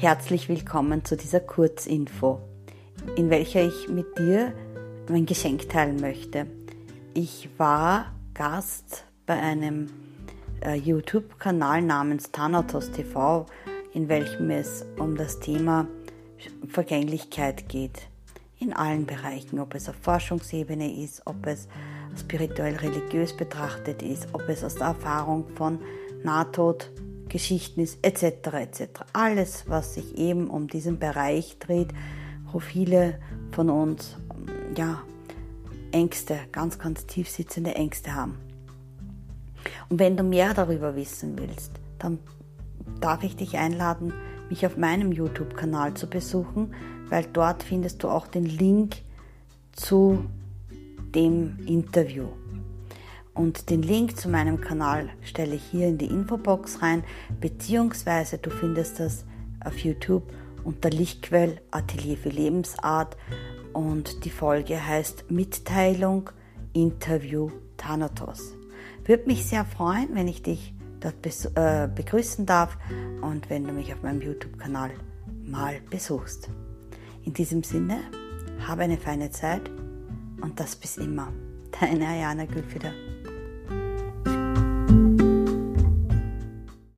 herzlich willkommen zu dieser Kurzinfo, in welcher ich mit dir mein Geschenk teilen möchte. Ich war Gast bei einem äh, YouTube-Kanal namens Thanatos TV, in welchem es um das Thema Vergänglichkeit geht. In allen Bereichen, ob es auf Forschungsebene ist, ob es spirituell-religiös betrachtet ist, ob es aus der Erfahrung von Nahtodgeschichten ist, etc. etc. Alles, was sich eben um diesen Bereich dreht, wo viele von uns ja, Ängste, ganz, ganz tief sitzende Ängste haben. Und wenn du mehr darüber wissen willst, dann darf ich dich einladen, mich auf meinem YouTube-Kanal zu besuchen, weil dort findest du auch den Link zu dem Interview. Und den Link zu meinem Kanal stelle ich hier in die Infobox rein, beziehungsweise du findest das auf YouTube unter Lichtquell Atelier für Lebensart und die Folge heißt Mitteilung Interview Thanatos. Würde mich sehr freuen, wenn ich dich dort äh, begrüßen darf und wenn du mich auf meinem YouTube-Kanal mal besuchst. In diesem Sinne, habe eine feine Zeit und das bis immer. Deine Ayana Gülfieder.